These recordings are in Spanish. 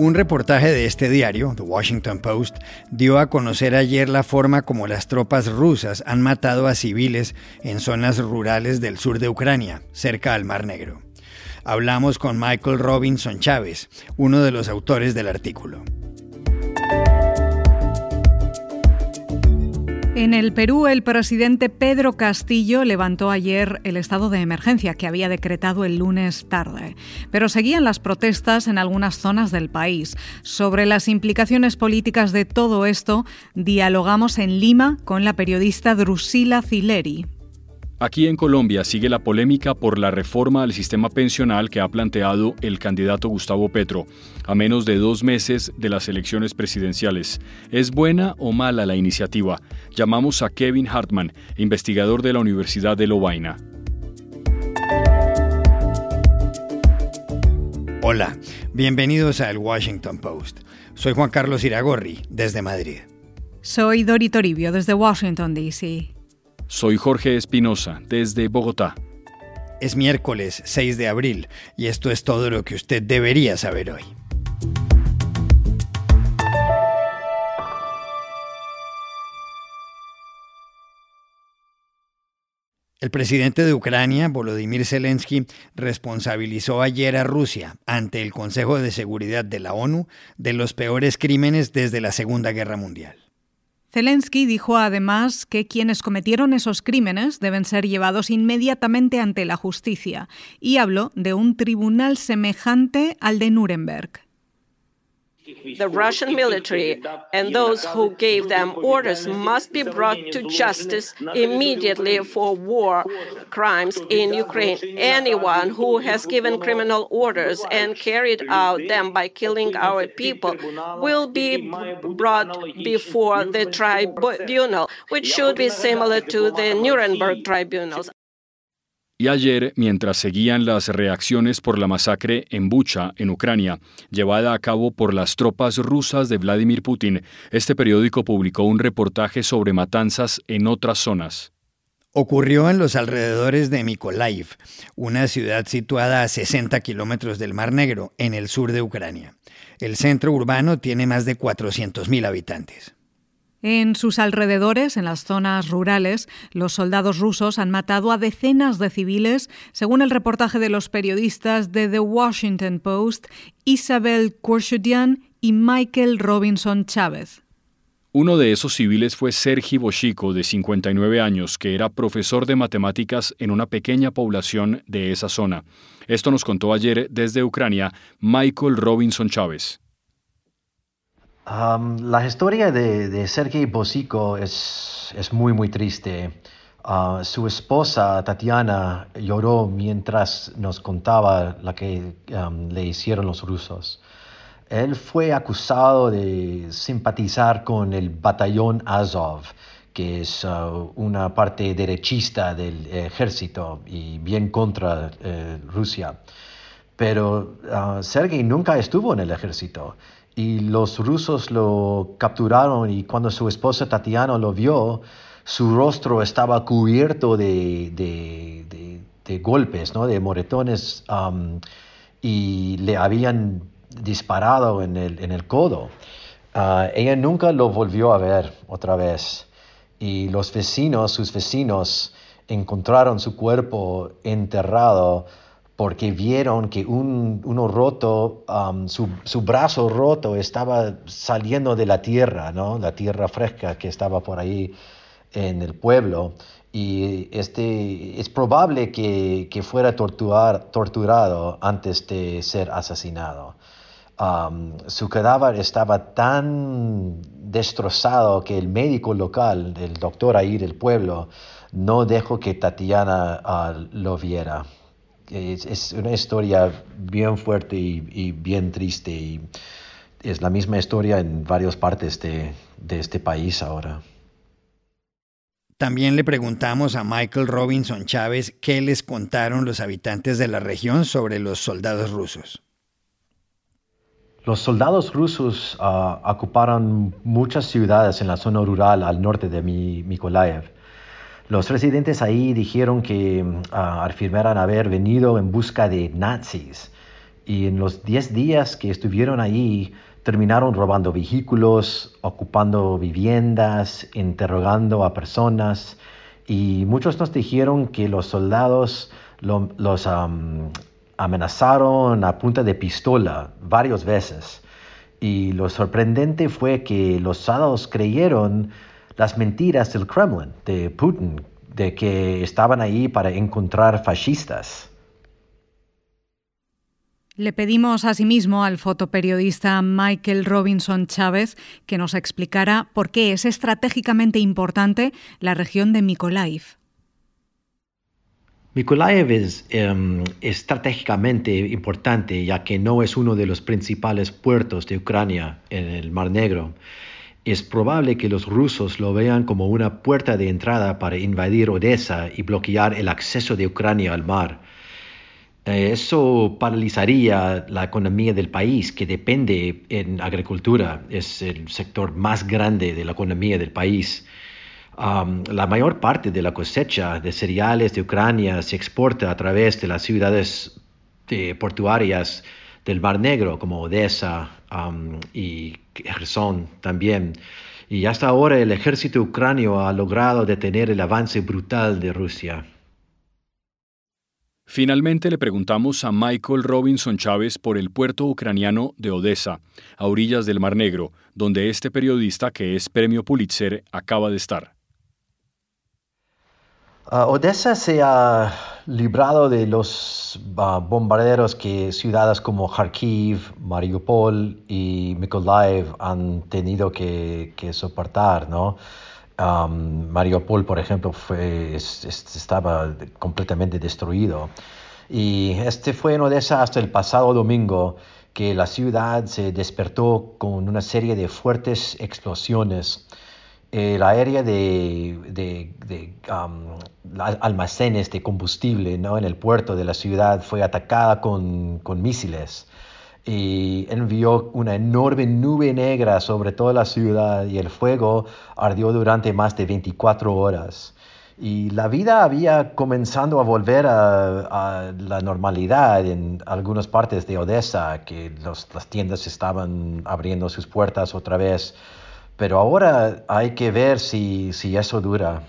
Un reportaje de este diario, The Washington Post, dio a conocer ayer la forma como las tropas rusas han matado a civiles en zonas rurales del sur de Ucrania, cerca al Mar Negro. Hablamos con Michael Robinson Chávez, uno de los autores del artículo. En el Perú, el presidente Pedro Castillo levantó ayer el estado de emergencia que había decretado el lunes tarde, pero seguían las protestas en algunas zonas del país. Sobre las implicaciones políticas de todo esto, dialogamos en Lima con la periodista Drusila Zileri. Aquí en Colombia sigue la polémica por la reforma al sistema pensional que ha planteado el candidato Gustavo Petro, a menos de dos meses de las elecciones presidenciales. ¿Es buena o mala la iniciativa? Llamamos a Kevin Hartman, investigador de la Universidad de Lovaina. Hola, bienvenidos al Washington Post. Soy Juan Carlos Iragorri, desde Madrid. Soy Dori Toribio, desde Washington, D.C. Soy Jorge Espinosa, desde Bogotá. Es miércoles 6 de abril y esto es todo lo que usted debería saber hoy. El presidente de Ucrania, Volodymyr Zelensky, responsabilizó ayer a Rusia ante el Consejo de Seguridad de la ONU de los peores crímenes desde la Segunda Guerra Mundial. Zelensky dijo además que quienes cometieron esos crímenes deben ser llevados inmediatamente ante la justicia y habló de un tribunal semejante al de Nuremberg. The Russian military and those who gave them orders must be brought to justice immediately for war crimes in Ukraine. Anyone who has given criminal orders and carried out them by killing our people will be brought before the tribunal, which should be similar to the Nuremberg tribunals. Y ayer, mientras seguían las reacciones por la masacre en Bucha, en Ucrania, llevada a cabo por las tropas rusas de Vladimir Putin, este periódico publicó un reportaje sobre matanzas en otras zonas. Ocurrió en los alrededores de Mykolaiv, una ciudad situada a 60 kilómetros del Mar Negro, en el sur de Ucrania. El centro urbano tiene más de 400.000 habitantes. En sus alrededores, en las zonas rurales, los soldados rusos han matado a decenas de civiles, según el reportaje de los periodistas de The Washington Post, Isabel Korshudian y Michael Robinson Chávez. Uno de esos civiles fue Sergi Boshiko, de 59 años, que era profesor de matemáticas en una pequeña población de esa zona. Esto nos contó ayer desde Ucrania Michael Robinson Chávez la historia de, de Sergei Bosico es, es, muy, muy triste. Ah, su esposa Tatiana lloró mientras nos contaba lo que le hicieron los rusos. Él fue acusado de simpatizar con el batallón Azov, que es ah, una parte derechista del ejército y bien contra eh, Rusia. Pero uh, Sergei nunca estuvo en el ejército y los rusos lo capturaron y cuando su esposa Tatiana lo vio, su rostro estaba cubierto de, de, golpes, ¿no? de moretones y le habían disparado en el, en el codo. Uh, ella nunca lo volvió a ver otra vez y los vecinos, sus vecinos, encontraron su cuerpo enterrado porque vieron que un, uno roto, um, su, su, brazo roto estaba saliendo de la tierra, ¿no? la tierra fresca que estaba por ahí en el pueblo. Y este, es probable que, que fuera torturar, torturado antes de ser asesinado. Um, su cadáver estaba tan destrozado que el médico local, el doctor ahí del pueblo, no dejó que Tatiana ah, lo viera. Es, una historia bien fuerte y, bien triste y es la misma historia en varias partes de, de este país ahora. También le preguntamos a Michael Robinson Chávez qué les contaron los habitantes de la región sobre los soldados rusos. Los soldados rusos ah, ocuparon muchas ciudades en la zona rural al norte de Mykolaiv. Los residentes ahí dijeron que uh, afirmaran haber venido en busca de nazis y en los 10 días que estuvieron ahí terminaron robando vehículos, ocupando viviendas, interrogando a personas y muchos nos dijeron que los soldados los amenazaron a punta de pistola varias veces. Y lo sorprendente fue que los soldados creyeron las mentiras del Kremlin, de Putin, de que estaban ahí para encontrar fascistas. Le pedimos asimismo al fotoperiodista Michael Robinson Chávez que nos explicara por qué es estratégicamente importante la región de Mykolaiv. Mykolaiv es em, estratégicamente importante ya que no es uno de los principales puertos de Ucrania en el Mar Negro. Es probable que los rusos lo vean como una puerta de entrada para invadir Odessa y bloquear el acceso de Ucrania al mar. Eh, eso paralizaría la economía del país, que depende en agricultura, es el sector más grande de la economía del país. la mayor parte de la cosecha de cereales de Ucrania se exporta a través de las ciudades portuarias del Mar Negro, como Odessa y Kherson también. Y hasta ahora el ejército ucranio ha logrado detener el avance brutal de Rusia. Finalmente le preguntamos a Michael Robinson Chávez por el puerto ucraniano de Odessa, a orillas del Mar Negro, donde este periodista, que es premio Pulitzer, acaba de estar. Ah, Odessa se ha librado de los ah, bombarderos que ciudades como Kharkiv, Mariupol y Mykolaiv han tenido que, soportar, ¿no? Mariupol, por ejemplo, fue, estaba completamente destruido. Y este fue en Odessa hasta el pasado domingo que la ciudad se despertó con una serie de fuertes explosiones. El área de, de, almacenes de combustible ¿no? en el puerto de la ciudad fue atacada con, con misiles y envió una enorme nube negra sobre toda la ciudad y el fuego ardió durante más de 24 horas. Y la vida había comenzado a volver a, la normalidad en algunas partes de Odessa, que las tiendas estaban abriendo sus puertas otra vez. Pero ahora hay que ver si, si eso dura.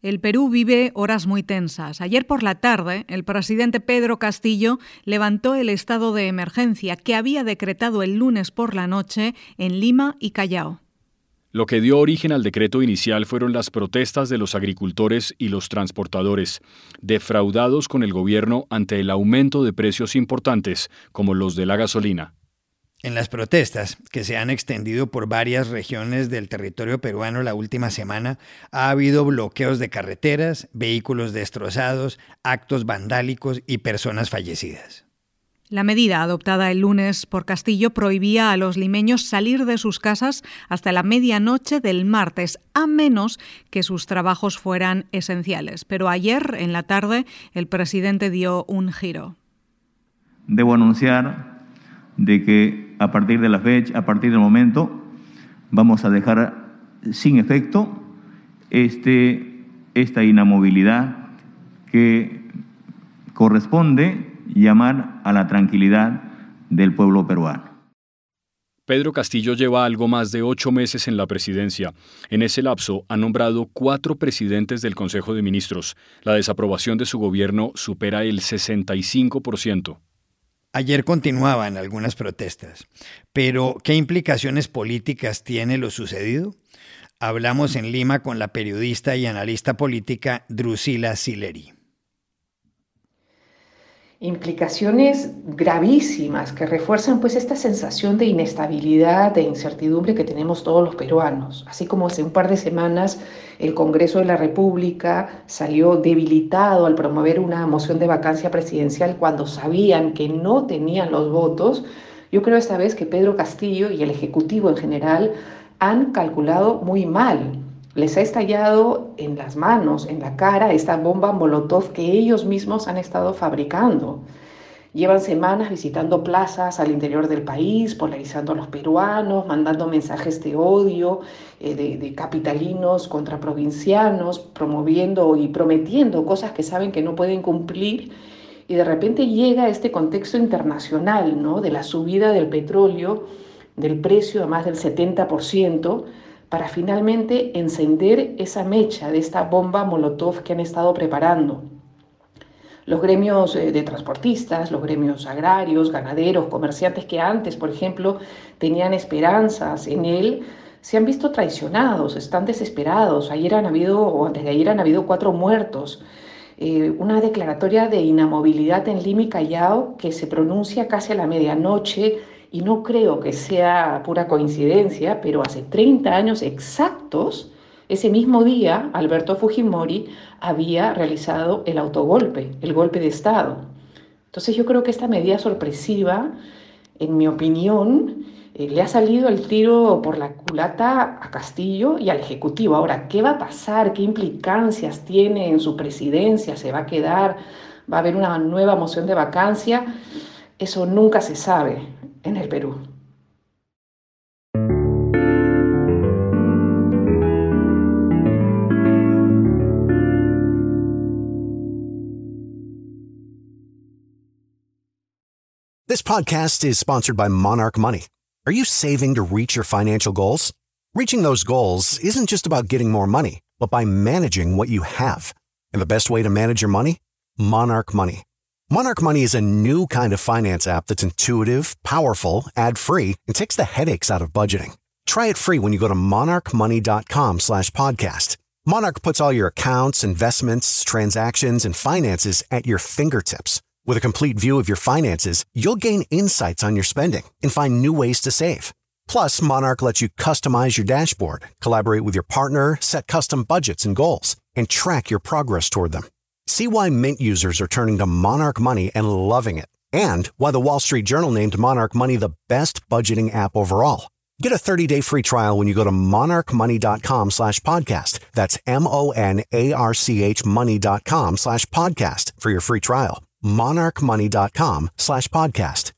El Perú vive horas muy tensas. Ayer por la tarde, el presidente Pedro Castillo levantó el estado de emergencia que había decretado el lunes por la noche en Lima y Callao. Lo que dio origen al decreto inicial fueron las protestas de los agricultores y los transportadores, defraudados con el gobierno ante el aumento de precios importantes, como los de la gasolina. En las protestas, que se han extendido por varias regiones del territorio peruano la última semana, ha habido bloqueos de carreteras, vehículos destrozados, actos vandálicos y personas fallecidas. La medida adoptada el lunes por Castillo prohibía a los limeños salir de sus casas hasta la medianoche del martes, a menos que sus trabajos fueran esenciales. Pero ayer, en la tarde, el presidente dio un giro. Debo anunciar de que a partir de la fecha, a partir del momento, vamos a dejar sin efecto este, esta inamovilidad que corresponde llamar a la tranquilidad del pueblo peruano. Pedro Castillo lleva algo más de ocho meses en la presidencia. En ese lapso ha nombrado cuatro presidentes del Consejo de Ministros. La desaprobación de su gobierno supera el 65%. Ayer continuaban algunas protestas, pero ¿qué implicaciones políticas tiene lo sucedido? Hablamos en Lima con la periodista y analista política Drusila Sileri. Implicaciones gravísimas que refuerzan pues esta sensación de inestabilidad, de incertidumbre que tenemos todos los peruanos. Así como hace un par de semanas el Congreso de la República salió debilitado al promover una moción de vacancia presidencial cuando sabían que no tenían los votos, yo creo esta vez que Pedro Castillo y el Ejecutivo en general han calculado muy mal les ha estallado en las manos, en la cara, esta bomba Molotov que ellos mismos han estado fabricando. Llevan semanas visitando plazas al interior del país, polarizando a los peruanos, mandando mensajes de odio eh, de, de, capitalinos contra provincianos, promoviendo y prometiendo cosas que saben que no pueden cumplir. Y de repente llega este contexto internacional ¿no? de la subida del petróleo, del precio a más del 70%, para finalmente encender esa mecha de esta bomba Molotov que han estado preparando. Los gremios eh, de transportistas, los gremios agrarios, ganaderos, comerciantes que antes, por ejemplo, tenían esperanzas en él, se han visto traicionados, están desesperados. Ayer han habido, o antes de ayer han habido cuatro muertos. Eh, una declaratoria de inamovilidad en Lima Callao que se pronuncia casi a la medianoche y no creo que sea pura coincidencia, pero hace 30 años exactos, ese mismo día, Alberto Fujimori había realizado el autogolpe, el golpe de Estado. Entonces yo creo que esta medida sorpresiva, en mi opinión, eh, le ha salido el tiro por la culata a Castillo y al Ejecutivo. Ahora, ¿qué va a pasar? ¿Qué implicancias tiene en su presidencia? ¿Se va a quedar? ¿Va a haber una nueva moción de vacancia? Eso nunca se sabe en el Perú. This podcast is sponsored by Monarch Money. Are you saving to reach your financial goals? Reaching those goals isn't just about getting more money, but by managing what you have. And the best way to manage your money? Monarch Money. Monarch Money is a new kind of finance app that's intuitive, powerful, ad-free, and takes the headaches out of budgeting. Try it free when you go to monarchmoney.com slash podcast. Monarch puts all your accounts, investments, transactions, and finances at your fingertips. With a complete view of your finances, you'll gain insights on your spending and find new ways to save. Plus, Monarch lets you customize your dashboard, collaborate with your partner, set custom budgets and goals, and track your progress toward them. See why Mint users are turning to Monarch Money and loving it, and why the Wall Street Journal named Monarch Money the best budgeting app overall. Get a 30-day free trial when you go to monarchmoney.com slash podcast. That's M-O-N-A-R-C-H money.com slash podcast for your free trial. monarchmoney.com slash podcast.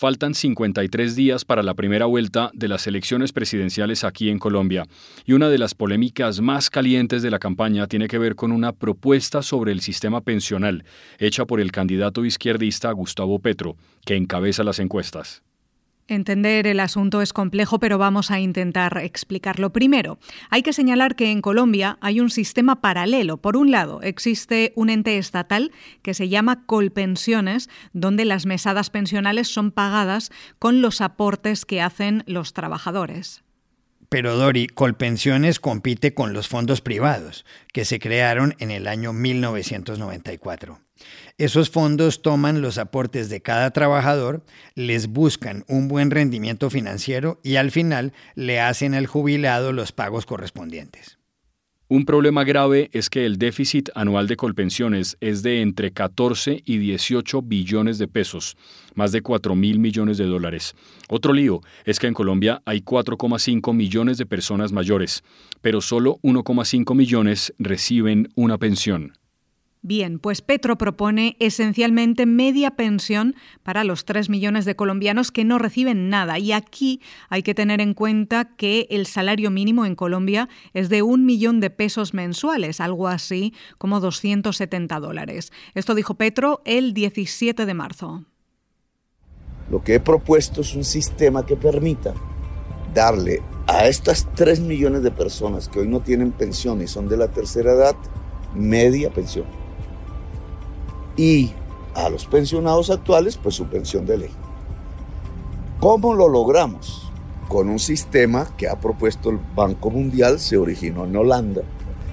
Faltan 53 días para la primera vuelta de las elecciones presidenciales aquí en Colombia, y una de las polémicas más calientes de la campaña tiene que ver con una propuesta sobre el sistema pensional, hecha por el candidato izquierdista Gustavo Petro, que encabeza las encuestas. Entender el asunto es complejo, pero vamos a intentar explicarlo. Primero, hay que señalar que en Colombia hay un sistema paralelo. Por un lado, existe un ente estatal que se llama Colpensiones, donde las mesadas pensionales son pagadas con los aportes que hacen los trabajadores. Pero Dori, Colpensiones compite con los fondos privados, que se crearon en el año 1994. Esos fondos toman los aportes de cada trabajador, les buscan un buen rendimiento financiero y al final le hacen al jubilado los pagos correspondientes. Un problema grave es que el déficit anual de Colpensiones es de entre 14 y 18 billones de pesos, más de 4 mil millones de dólares. Otro lío es que en Colombia hay 4,5 millones de personas mayores, pero solo 1,5 millones reciben una pensión. Bien, pues Petro propone esencialmente media pensión para los 3 millones de colombianos que no reciben nada. Y aquí hay que tener en cuenta que el salario mínimo en Colombia es de un millón de pesos mensuales, algo así como 270 dólares. Esto dijo Petro el 17 de marzo. Lo que he propuesto es un sistema que permita darle a estas 3 millones de personas que hoy no tienen pensión y son de la tercera edad, media pensión y a los pensionados actuales, pues su pensión de ley. ¿Cómo lo logramos? Con un sistema que ha propuesto el Banco Mundial, se originó en Holanda,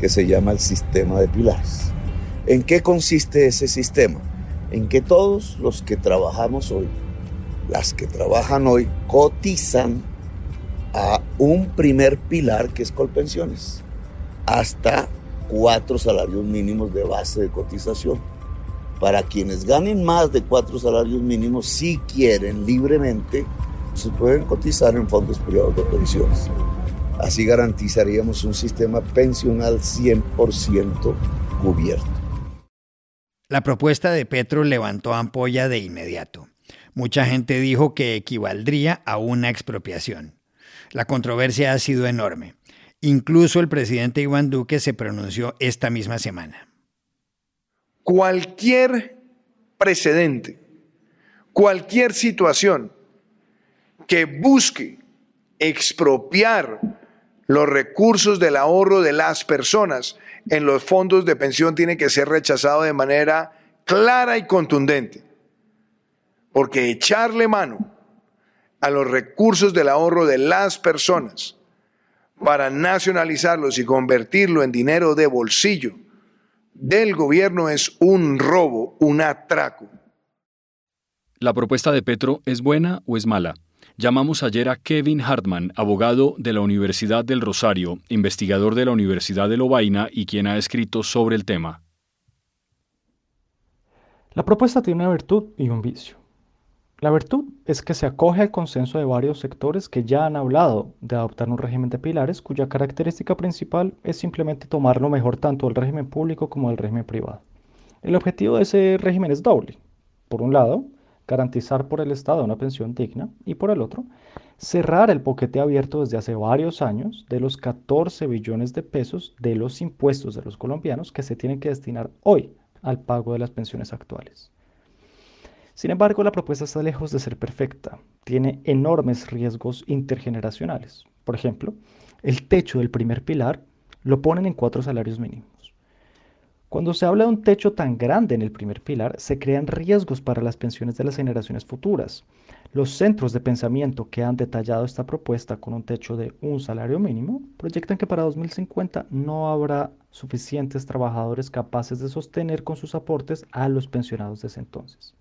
que se llama el sistema de pilares. ¿En qué consiste ese sistema? en que todos los que trabajamos hoy, las que trabajan hoy, cotizan a un primer pilar que es Colpensiones, hasta cuatro salarios mínimos de base de cotización. Para quienes ganen más de cuatro salarios mínimos, si quieren libremente, se pueden cotizar en fondos privados de pensiones. Así garantizaríamos un sistema pensional 100% cubierto. La propuesta de Petro levantó ampolla de inmediato. Mucha gente dijo que equivaldría a una expropiación. La controversia ha sido enorme. Incluso el presidente Iván Duque se pronunció esta misma semana. Cualquier precedente, cualquier situación que busque expropiar los recursos del ahorro de las personas en los fondos de pensión tiene que ser rechazado de manera clara y contundente. Porque echarle mano a los recursos del ahorro de las personas para nacionalizarlos y convertirlo en dinero de bolsillo del gobierno es un robo, un atraco. ¿La propuesta de Petro es buena o es mala? Llamamos ayer a Kevin Hartman, abogado de la Universidad del Rosario, investigador de la Universidad de Lovaina y quien ha escrito sobre el tema. La propuesta tiene una virtud y un vicio. La virtud es que se acoge al consenso de varios sectores que ya han hablado de adoptar un régimen de pilares cuya característica principal es simplemente tomar lo mejor tanto del régimen público como del régimen privado. El objetivo de ese régimen es doble. Por un lado, garantizar por el Estado una pensión digna y por el otro, cerrar el boquete abierto desde hace varios años de los 14 billones de pesos de los impuestos de los colombianos que se tienen que destinar hoy al pago de las pensiones actuales. Sin embargo, la propuesta está lejos de ser perfecta. Tiene enormes riesgos intergeneracionales. Por ejemplo, el techo del primer pilar lo ponen en cuatro salarios mínimos. Cuando se habla de un techo tan grande en el primer pilar, se crean riesgos para las pensiones de las generaciones futuras. Los centros de pensamiento que han detallado esta propuesta con un techo de un salario mínimo proyectan que para 2050 no habrá suficientes trabajadores capaces de sostener con sus aportes a los pensionados de ese entonces.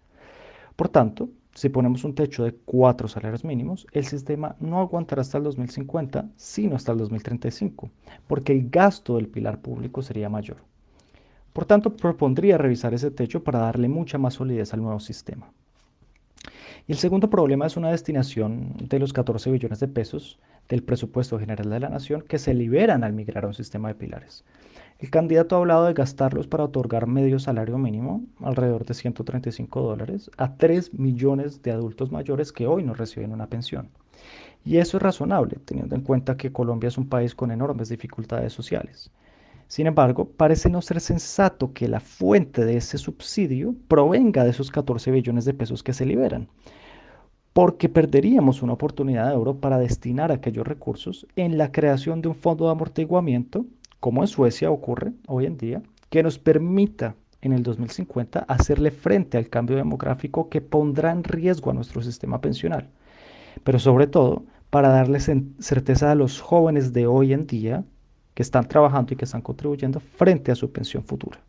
Por tanto, si ponemos un techo de cuatro salarios mínimos, el sistema no aguantará hasta el 2050, sino hasta el 2035, porque el gasto del pilar público sería mayor. Por tanto, propondría revisar ese techo para darle mucha más solidez al nuevo sistema. Y el segundo problema es una destinación de los 14 billones de pesos del presupuesto general de la nación que se liberan al migrar a un sistema de pilares. El candidato ha hablado de gastarlos para otorgar medio salario mínimo, alrededor de 135 dólares, a 3 millones de adultos mayores que hoy no reciben una pensión. Y eso es razonable, teniendo en cuenta que Colombia es un país con enormes dificultades sociales. Sin embargo, parece no ser sensato que la fuente de ese subsidio provenga de esos 14 billones de pesos que se liberan, porque perderíamos una oportunidad de oro para destinar aquellos recursos en la creación de un fondo de amortiguamiento como en Suecia ocurre hoy en día, que nos permita en el 2050 hacerle frente al cambio demográfico que pondrá en riesgo a nuestro sistema pensional. Pero sobre todo, para darle certeza a los jóvenes de hoy en día que están trabajando y que están contribuyendo frente a su pensión futura.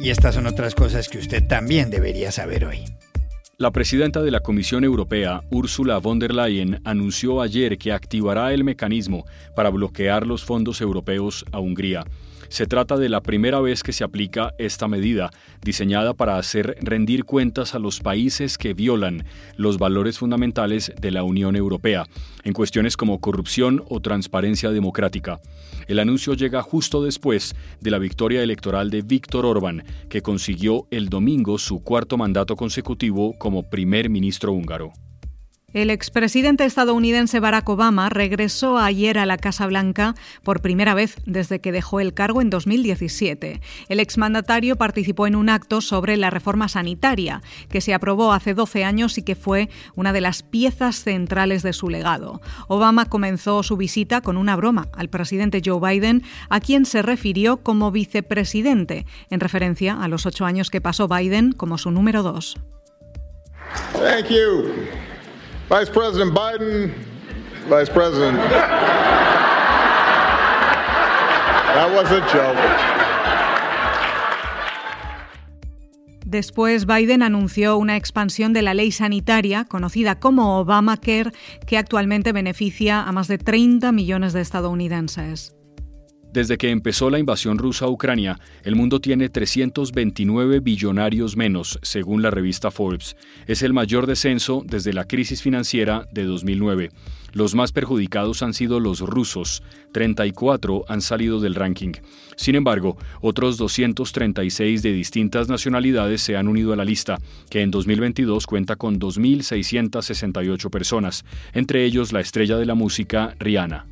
Y estas son otras cosas que usted también debería saber hoy. La presidenta de la Comisión Europea, Ursula von der Leyen, anunció ayer que activará el mecanismo para bloquear los fondos europeos a Hungría. Se trata de la primera vez que se aplica esta medida, diseñada para hacer rendir cuentas a los países que violan los valores fundamentales de la Unión Europea, en cuestiones como corrupción o transparencia democrática. El anuncio llega justo después de la victoria electoral de Víctor Orbán, que consiguió el domingo su cuarto mandato consecutivo como primer ministro húngaro. El expresidente estadounidense Barack Obama regresó ayer a la Casa Blanca por primera vez desde que dejó el cargo en 2017. El exmandatario participó en un acto sobre la reforma sanitaria que se aprobó hace 12 años y que fue una de las piezas centrales de su legado. Obama comenzó su visita con una broma al presidente Joe Biden, a quien se refirió como vicepresidente, en referencia a los ocho años que pasó Biden como su número dos. Vice President Biden, Vice President. Después, Biden anunció una expansión de la ley sanitaria, conocida como Obamacare, que actualmente beneficia a más de 30 millones de estadounidenses. Desde que empezó la invasión rusa a Ucrania, el mundo tiene 329 billonarios menos, según la revista Forbes. Es el mayor descenso desde la crisis financiera de 2009. Los más perjudicados han sido los rusos, 34 han salido del ranking. Sin embargo, otros 236 de distintas nacionalidades se han unido a la lista, que en 2022 cuenta con 2.668 personas, entre ellos la estrella de la música Rihanna.